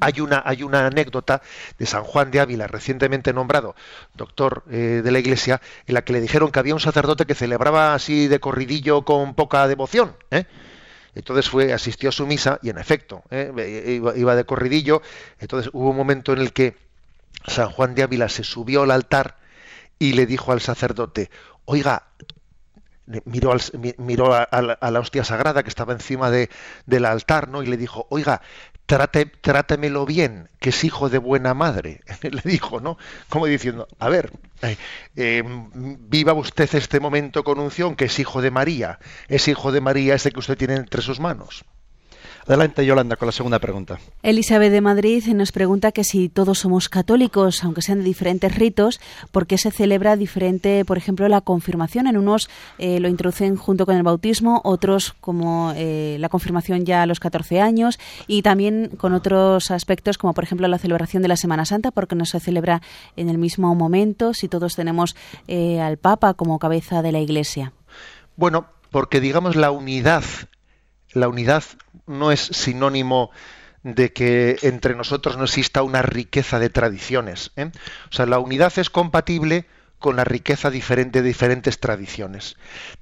Hay una, hay una anécdota de San Juan de Ávila, recientemente nombrado doctor eh, de la Iglesia, en la que le dijeron que había un sacerdote que celebraba así de corridillo con poca devoción. ¿eh? Entonces fue, asistió a su misa y en efecto, ¿eh? iba, de corridillo. Entonces hubo un momento en el que San Juan de Ávila se subió al altar y le dijo al sacerdote, oiga, miró, al, miró a, la hostia sagrada que estaba encima de, del altar, ¿no? Y le dijo, oiga, trate, trátemelo bien, que es hijo de buena madre. Le dijo, ¿no? Como diciendo, a ver, eh, em, viva usted este momento con unción, que es hijo de María. Es hijo de María ese que usted tiene entre sus manos. Adelante, Yolanda, con la segunda pregunta. Elizabeth de Madrid nos pregunta que si todos somos católicos, aunque sean de diferentes ritos, ¿por qué se celebra diferente, por ejemplo, la confirmación? En unos eh, lo introducen junto con el bautismo, otros como eh, la confirmación ya a los 14 años y también con otros aspectos como, por ejemplo, la celebración de la Semana Santa, porque no se celebra en el mismo momento si todos tenemos eh, al Papa como cabeza de la Iglesia. Bueno, porque digamos la unidad la unidad no es sinónimo de que entre nosotros no exista una riqueza de tradiciones. ¿eh? O sea, la unidad es compatible con la riqueza diferente de diferentes tradiciones.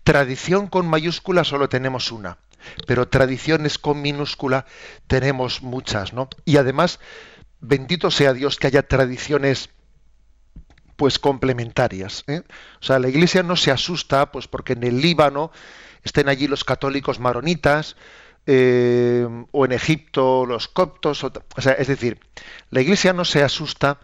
Tradición con mayúscula solo tenemos una, pero tradiciones con minúscula tenemos muchas, ¿no? Y además, bendito sea Dios que haya tradiciones pues complementarias. ¿eh? O sea, la Iglesia no se asusta, pues porque en el Líbano estén allí los católicos maronitas, eh, o en Egipto los coptos, o, sea, es decir, la Iglesia no se asusta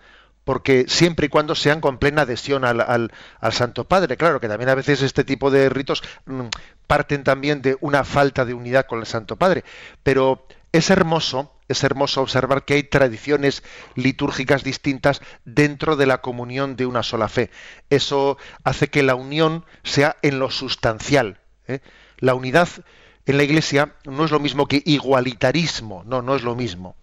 porque siempre y cuando sean con plena adhesión al, al, Santo Padre. Claro que también a veces este tipo de ritos mm, parten también de una falta de unidad con el Santo Padre, pero es hermoso, es hermoso observar que hay tradiciones litúrgicas distintas dentro de la comunión de una sola fe. Eso hace que la unión sea en lo sustancial, ¿eh? La unidad en la Iglesia no es lo mismo que igualitarismo, no, no es lo mismo,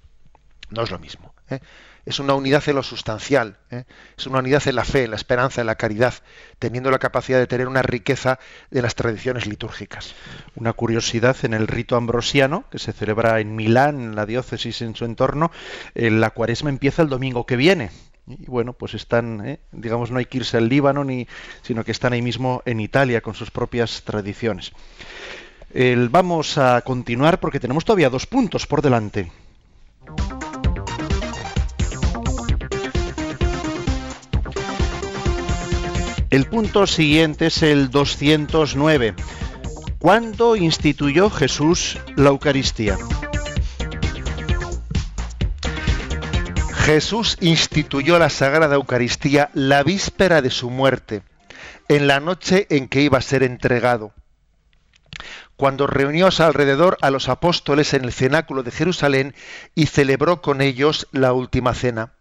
no es lo mismo. ¿eh? Es una unidad en lo sustancial, ¿eh? es una unidad en la fe, en la esperanza, en la caridad, teniendo la capacidad de tener una riqueza de las tradiciones litúrgicas. Una curiosidad en el rito ambrosiano, que se celebra en Milán, en la diócesis en su entorno, la cuaresma empieza el domingo que viene, y bueno, pues están, ¿eh? digamos, no hay que irse al Líbano, ni, sino que están ahí mismo en Italia con sus propias tradiciones. Vamos a continuar porque tenemos todavía dos puntos por delante. El punto siguiente es el 209. ¿Cuándo instituyó Jesús la Eucaristía? Jesús instituyó la Sagrada Eucaristía la víspera de su muerte, en la noche en que iba a ser entregado. Cuando reunió alrededor a los apóstoles en el cenáculo de Jerusalén y celebró con ellos la última cena.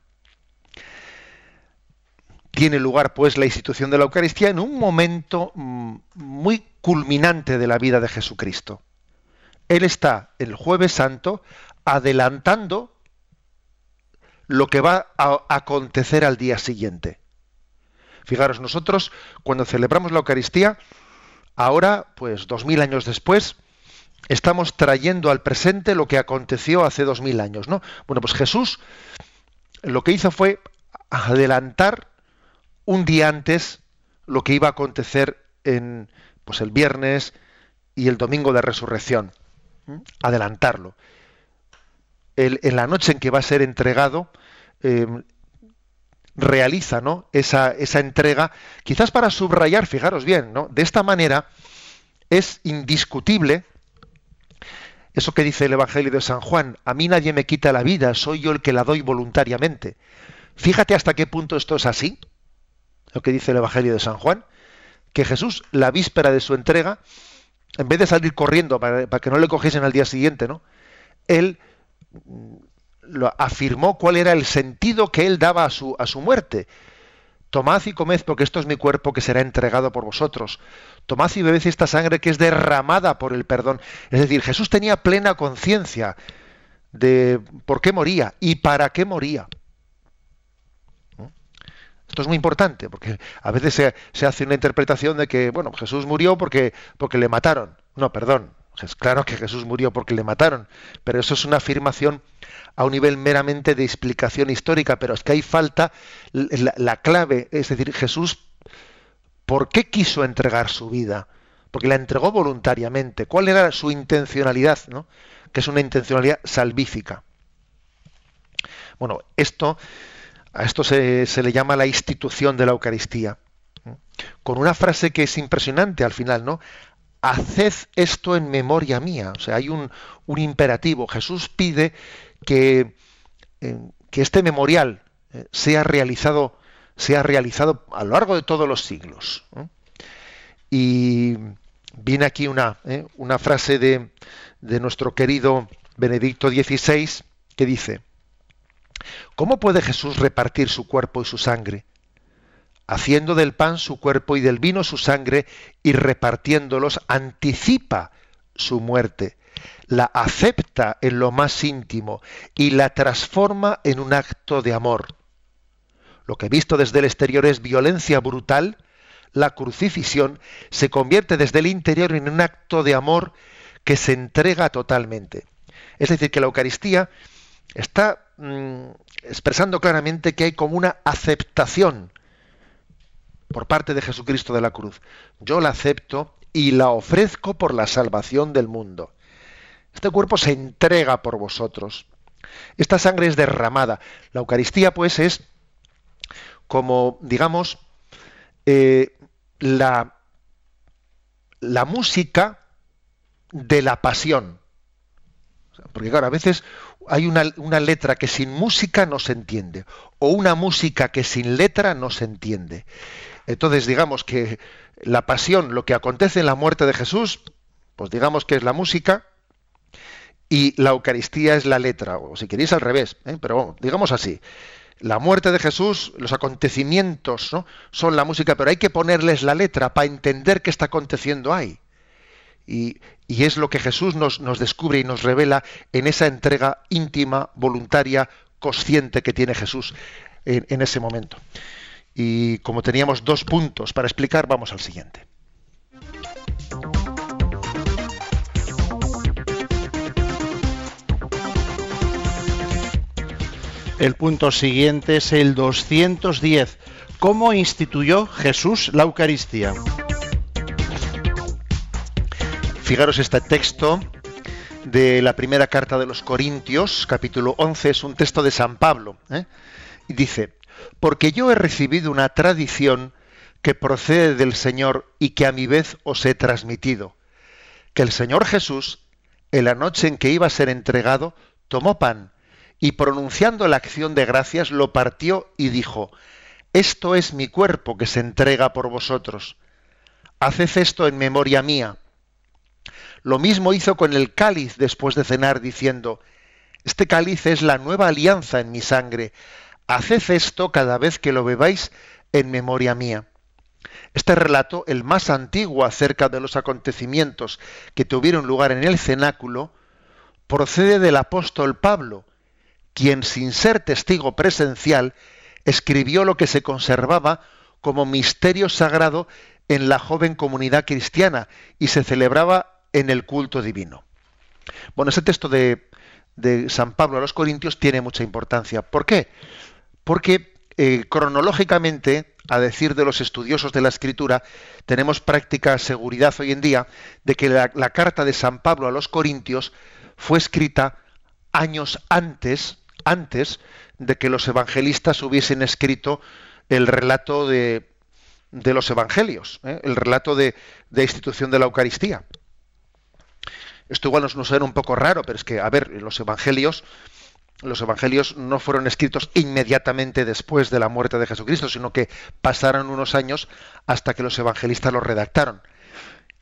Tiene lugar, pues, la institución de la Eucaristía en un momento mm, muy culminante de la vida de Jesucristo. Él está el jueves santo adelantando lo que va a acontecer al día siguiente. Fijaros, nosotros cuando celebramos la Eucaristía, ahora, pues dos mil años después, estamos trayendo al presente lo que aconteció hace dos mil años, ¿no? Bueno, pues Jesús lo que hizo fue adelantar un día antes lo que iba a acontecer en pues el viernes y el domingo de resurrección. Adelantarlo. en la noche en que va a ser entregado, eh, realiza ¿no? esa, esa entrega, quizás para subrayar, fijaros bien, ¿no? de esta manera es indiscutible eso que dice el Evangelio de San Juan, a mí nadie me quita la vida, soy yo el que la doy voluntariamente. Fíjate hasta qué punto esto es así, lo que dice el Evangelio de San Juan, que Jesús, la víspera de su entrega, en vez de salir corriendo para, para que no le cogiesen al día siguiente, ¿no? Él lo afirmó cuál era el sentido que él daba a su, a su muerte. Tomad y comed porque esto es mi cuerpo que será entregado por vosotros. Tomad y bebed esta sangre que es derramada por el perdón. Es decir, Jesús tenía plena conciencia de por qué moría y para qué moría. Esto es muy importante, porque a veces se, se, hace una interpretación de que, bueno, Jesús murió porque, porque le mataron. No, perdón. Es claro que Jesús murió porque le mataron, pero eso es una afirmación a un nivel meramente de explicación histórica, pero es que hay falta la, clave, es decir, Jesús, ¿por qué quiso entregar su vida? Porque la entregó voluntariamente. ¿Cuál era su intencionalidad? ¿no? Que es una intencionalidad salvífica. Bueno, esto, a esto se, se le llama la institución de la Eucaristía. Con una frase que es impresionante al final, ¿no? Haced esto en memoria mía. O sea, hay un, imperativo. Jesús pide que, eh, este memorial eh, sea realizado sea realizado a lo largo de todos los siglos. Y viene aquí una, eh, frase de, nuestro querido Benedicto XVI que dice, ¿cómo puede Jesús repartir su cuerpo y su sangre? Haciendo del pan su cuerpo y del vino su sangre y repartiéndolos anticipa su muerte la acepta en lo más íntimo y la transforma en un acto de amor. Lo que visto desde el exterior es violencia brutal, la crucifixión se convierte desde el interior en un acto de amor que se entrega totalmente. Es decir, que la Eucaristía está mm, expresando claramente que hay como una aceptación por parte de Jesucristo de la cruz. Yo la acepto y la ofrezco por la salvación del mundo. Este cuerpo se entrega por vosotros. Esta sangre es derramada. La Eucaristía, pues, es como, digamos, eh, la, la música de la pasión. Porque claro, a veces hay una, una, letra que sin música no se entiende, o una música que sin letra no se entiende. Entonces, digamos que la pasión, lo que acontece en la muerte de Jesús, pues digamos que es la música, y la Eucaristía es la letra, o si queréis al revés, ¿eh? pero digamos así. La muerte de Jesús, los acontecimientos ¿no? son la música, pero hay que ponerles la letra para entender qué está aconteciendo ahí. Y, es lo que Jesús nos, descubre y nos revela en esa entrega íntima, voluntaria, consciente que tiene Jesús en ese momento. Y como teníamos dos puntos para explicar, vamos al siguiente. El punto siguiente es el 210. ¿Cómo instituyó Jesús la Eucaristía? Fijaros este texto de la primera carta de los Corintios, capítulo 11, es un texto de San Pablo. ¿eh? Dice, porque yo he recibido una tradición que procede del Señor y que a mi vez os he transmitido, que el Señor Jesús, en la noche en que iba a ser entregado, tomó pan y pronunciando la acción de gracias lo partió y dijo, Esto es mi cuerpo que se entrega por vosotros. Haced esto en memoria mía. Lo mismo hizo con el cáliz después de cenar, diciendo, Este cáliz es la nueva alianza en mi sangre. Haced esto cada vez que lo bebáis en memoria mía. Este relato, el más antiguo acerca de los acontecimientos que tuvieron lugar en el cenáculo, procede del apóstol Pablo, quien sin ser testigo presencial escribió lo que se conservaba como misterio sagrado en la joven comunidad cristiana y se celebraba en el culto divino. Bueno, ese texto de, San Pablo a los Corintios tiene mucha importancia. ¿Por qué? Porque eh, cronológicamente, a decir de los estudiosos de la Escritura, tenemos práctica seguridad hoy en día de que la, carta de San Pablo a los Corintios fue escrita años antes, antes de que los evangelistas hubiesen escrito el relato de, los evangelios, ¿eh? el relato de, de, institución de la Eucaristía. Esto igual nos, nos suena un poco raro, pero es que, a ver, los evangelios, los evangelios no fueron escritos inmediatamente después de la muerte de Jesucristo, sino que pasaron unos años hasta que los evangelistas los redactaron.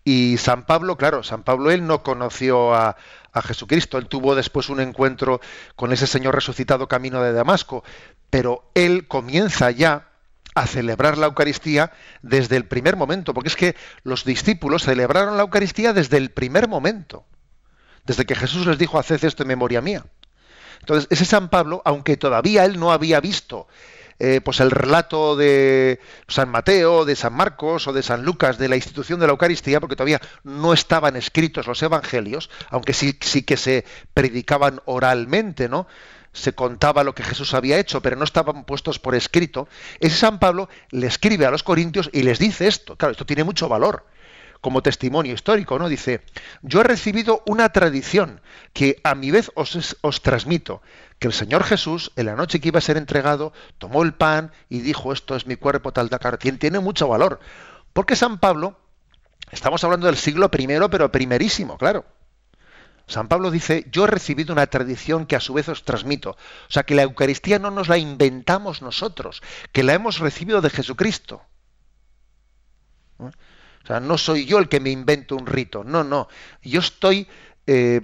Y San Pablo, claro, San Pablo él no conoció a, a Jesucristo. Él tuvo después un encuentro con ese Señor resucitado camino de Damasco, pero él comienza ya a celebrar la Eucaristía desde el primer momento, porque es que los discípulos celebraron la Eucaristía desde el primer momento, desde que Jesús les dijo, haced esto en memoria mía. Entonces, ese San Pablo, aunque todavía él no había visto eh, pues el relato de San Mateo, de San Marcos o de San Lucas de la institución de la Eucaristía, porque todavía no estaban escritos los evangelios, aunque sí, sí que se predicaban oralmente, ¿no? se contaba lo que Jesús había hecho, pero no estaban puestos por escrito, ese San Pablo le escribe a los corintios y les dice esto. Claro, esto tiene mucho valor como testimonio histórico, ¿no? Dice, yo he recibido una tradición que a mi vez os, os transmito, que el Señor Jesús, en la noche que iba a ser entregado, tomó el pan y dijo, esto es mi cuerpo, tal, tal, tiene, tiene mucho valor. Porque San Pablo, estamos hablando del siglo primero, pero primerísimo, claro. San Pablo dice, yo he recibido una tradición que a su vez os transmito. O sea, que la Eucaristía no nos la inventamos nosotros, que la hemos recibido de Jesucristo. O sea, no soy yo el que me invento un rito, no, no. Yo estoy eh,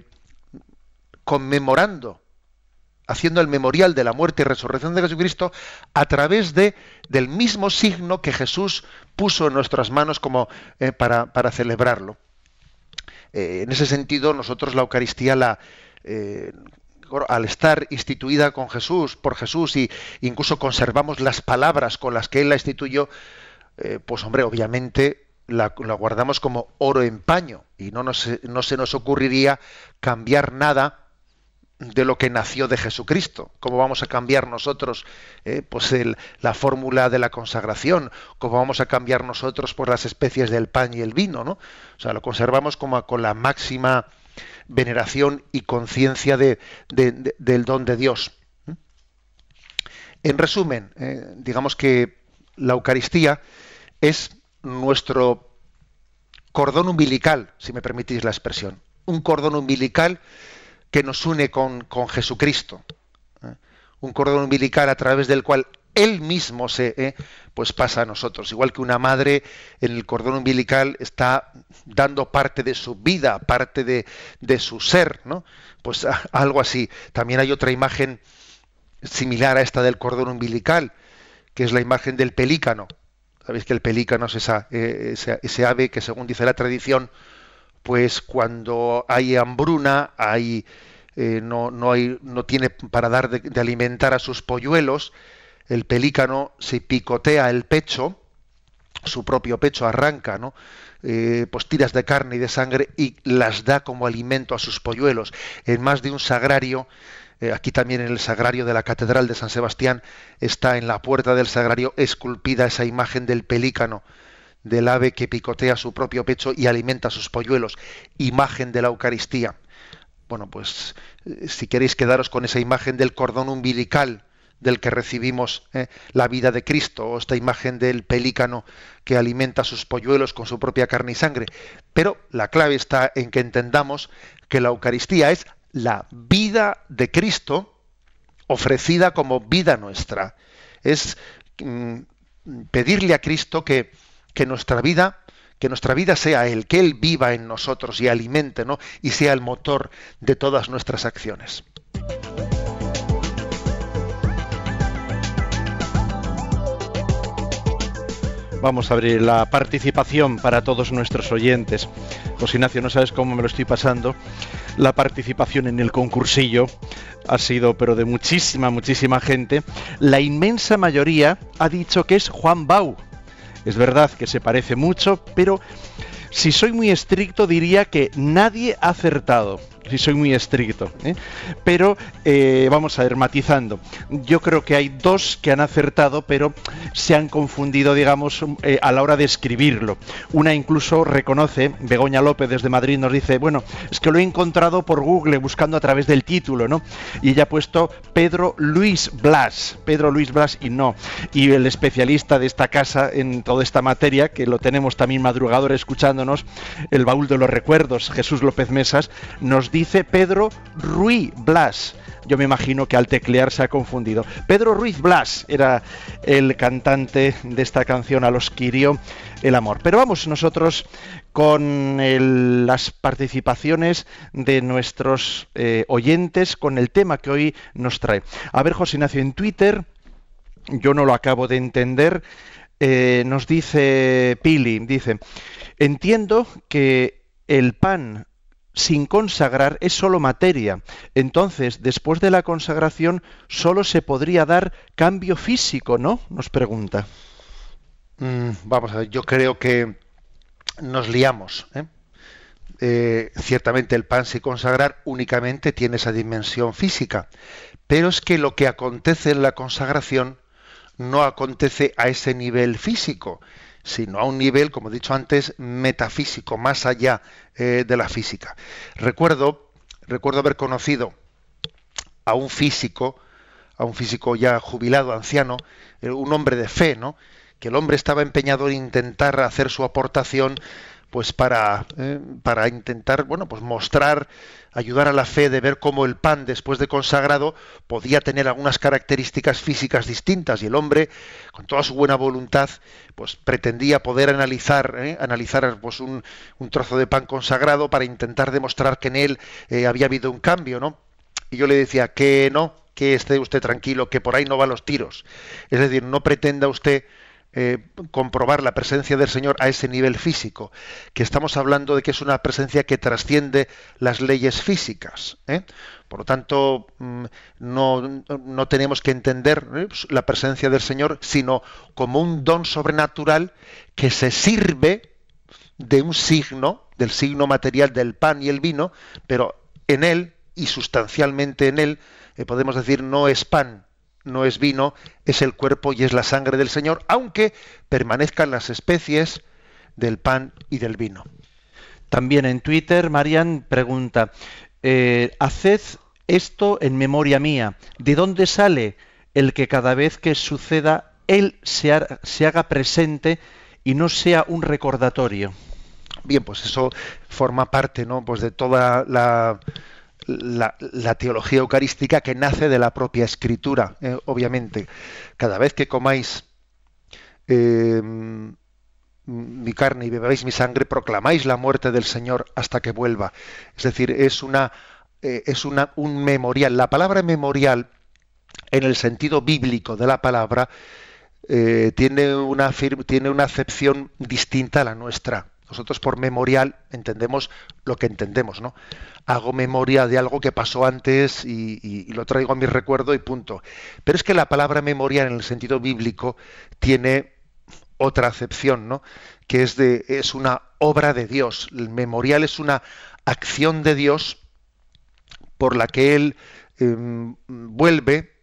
conmemorando haciendo el memorial de la muerte y resurrección de Jesucristo a través de, del mismo signo que Jesús puso en nuestras manos como eh, para, para, celebrarlo. Eh, en ese sentido, nosotros la Eucaristía la al estar instituida con Jesús, por Jesús, y incluso conservamos las palabras con las que Él la instituyó, pues hombre, obviamente la, guardamos como oro en paño, y no, nos, no se nos ocurriría cambiar nada de lo que nació de Jesucristo. ¿Cómo vamos a cambiar nosotros eh, pues la fórmula de la consagración? ¿Cómo vamos a cambiar nosotros por las especies del pan y el vino? ¿no? O sea, lo conservamos como con la máxima veneración y conciencia de, del don de Dios. En resumen, eh, digamos que la Eucaristía es nuestro cordón umbilical, si me permitís la expresión. Un cordón umbilical que nos une con, con Jesucristo. ¿eh? Un cordón umbilical a través del cual Él mismo se ¿eh? pues pasa a nosotros. Igual que una madre en el cordón umbilical está dando parte de su vida, parte de, de su ser, ¿no? Pues algo así. También hay otra imagen similar a esta del cordón umbilical, que es la imagen del pelícano. Sabéis que el pelícano es esa, eh, ese, ave que, según dice la tradición, pues cuando hay hambruna, hay, eh, no, no, hay, no tiene para dar de, alimentar a sus polluelos, el pelícano se picotea el pecho, su propio pecho arranca, ¿no? Eh, pues tiras de carne y de sangre y las da como alimento a sus polluelos. En más de un sagrario, eh, aquí también en el sagrario de la Catedral de San Sebastián, está en la puerta del sagrario esculpida esa imagen del pelícano del ave que picotea su propio pecho y alimenta sus polluelos, imagen de la Eucaristía. Bueno, pues eh, si queréis quedaros con esa imagen del cordón umbilical del que recibimos eh, la vida de Cristo, o esta imagen del pelícano que alimenta sus polluelos con su propia carne y sangre. Pero la clave está en que entendamos que la Eucaristía es la vida de Cristo ofrecida como vida nuestra. Es mm, pedirle a Cristo que, que nuestra vida, que nuestra vida sea Él, que Él viva en nosotros y alimente, ¿no? Y sea el motor de todas nuestras acciones. Vamos a abrir la participación para todos nuestros oyentes. José Ignacio, no sabes cómo me lo estoy pasando. La participación en el concursillo ha sido, pero de muchísima, muchísima gente. La inmensa mayoría ha dicho que es Juan Bau. Es verdad que se parece mucho, pero si soy muy estricto diría que nadie ha acertado si soy muy estricto. ¿eh? Pero eh, vamos a ver, matizando. Yo creo que hay dos que han acertado, pero se han confundido, digamos, eh, a la hora de escribirlo. Una incluso reconoce, Begoña López desde Madrid nos dice, bueno, es que lo he encontrado por Google buscando a través del título, ¿no? Y ella ha puesto Pedro Luis Blas, Pedro Luis Blas y no. Y el especialista de esta casa en toda esta materia, que lo tenemos también madrugador escuchándonos, el baúl de los recuerdos, Jesús López Mesas, nos dice dice Pedro Ruiz Blas. Yo me imagino que al teclear se ha confundido. Pedro Ruiz Blas era el cantante de esta canción a los que hirió el amor. Pero vamos nosotros con las participaciones de nuestros eh, oyentes con el tema que hoy nos trae. A ver, José Ignacio, en Twitter, yo no lo acabo de entender, eh, nos dice Pili, dice, entiendo que el pan sin consagrar es solo materia. Entonces, después de la consagración, solo se podría dar cambio físico, ¿no? Nos pregunta. Mm, vamos a ver, yo creo que nos liamos. ¿eh? Eh, ciertamente el pan sin consagrar únicamente tiene esa dimensión física, pero es que lo que acontece en la consagración no acontece a ese nivel físico, sino a un nivel, como he dicho antes, metafísico, más allá eh, de la física. Recuerdo, recuerdo haber conocido a un físico, a un físico ya jubilado, anciano, eh, un hombre de fe, ¿no? Que el hombre estaba empeñado en intentar hacer su aportación pues para, eh, para intentar bueno pues mostrar ayudar a la fe de ver cómo el pan después de consagrado podía tener algunas características físicas distintas. Y el hombre con toda su buena voluntad pues pretendía poder analizar eh, analizar pues un, un, trozo de pan consagrado para intentar demostrar que en él eh, había habido un cambio no y yo le decía que no que esté usted tranquilo que por ahí no van los tiros es decir no pretenda usted eh, comprobar la presencia del Señor a ese nivel físico, que estamos hablando de que es una presencia que trasciende las leyes físicas. ¿eh? Por lo tanto, mm, no, no, tenemos que entender ¿eh? pues, la presencia del Señor, sino como un don sobrenatural que se sirve de un signo, del signo material del pan y el vino, pero en él y sustancialmente en él, podemos decir, no es pan, no es vino, es el cuerpo y es la sangre del Señor, aunque permanezcan las especies del pan y del vino. También en Twitter, Marian pregunta, eh, haced esto en memoria mía. ¿De dónde sale el que cada vez que suceda, Él se, se haga presente y no sea un recordatorio? Bien, pues eso forma parte, ¿no? Pues de toda la la, teología eucarística que nace de la propia escritura, eh, obviamente. Cada vez que comáis eh, mi carne y bebáis mi sangre, proclamáis la muerte del Señor hasta que vuelva. Es decir, es una eh, es una, un memorial. La palabra memorial, en el sentido bíblico de la palabra, tiene, una, tiene una acepción distinta a la nuestra. Nosotros por memorial entendemos lo que entendemos, ¿no? Hago memoria de algo que pasó antes y, lo traigo a mi recuerdo y punto. Pero es que la palabra memorial en el sentido bíblico tiene otra acepción, ¿no? Que es de es una obra de Dios. El memorial es una acción de Dios por la que él em, vuelve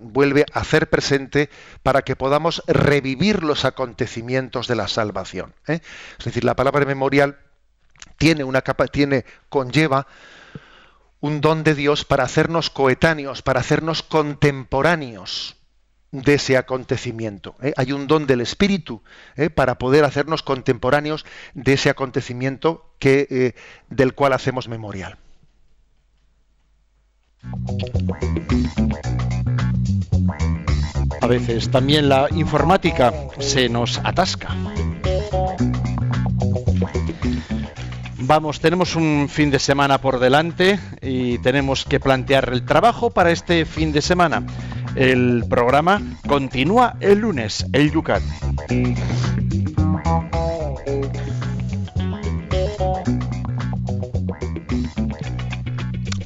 vuelve a hacer presente para que podamos revivir los acontecimientos de la salvación. ¿eh? Es decir, la palabra memorial tiene una capa, tiene, conlleva un don de Dios para hacernos coetáneos, para hacernos contemporáneos de ese acontecimiento. ¿eh? Hay un don del Espíritu ¿eh? para poder hacernos contemporáneos de ese acontecimiento que, del cual hacemos memorial. A veces también la informática se nos atasca. Vamos, tenemos un fin de semana por delante y tenemos que plantear el trabajo para este fin de semana. El programa continúa el lunes, el Yucat.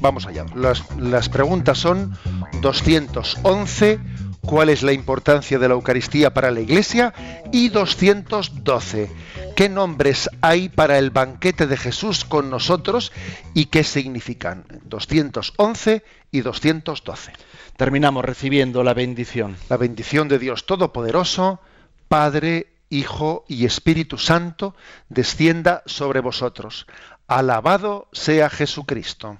Vamos allá. Las, las preguntas son 211 cuál es la importancia de la Eucaristía para la Iglesia y 212 qué nombres hay para el banquete de Jesús con nosotros y qué significan 211 y 212. Terminamos recibiendo la bendición. La bendición de Dios Todopoderoso, Padre, Hijo y Espíritu Santo, descienda sobre vosotros. Alabado sea Jesucristo.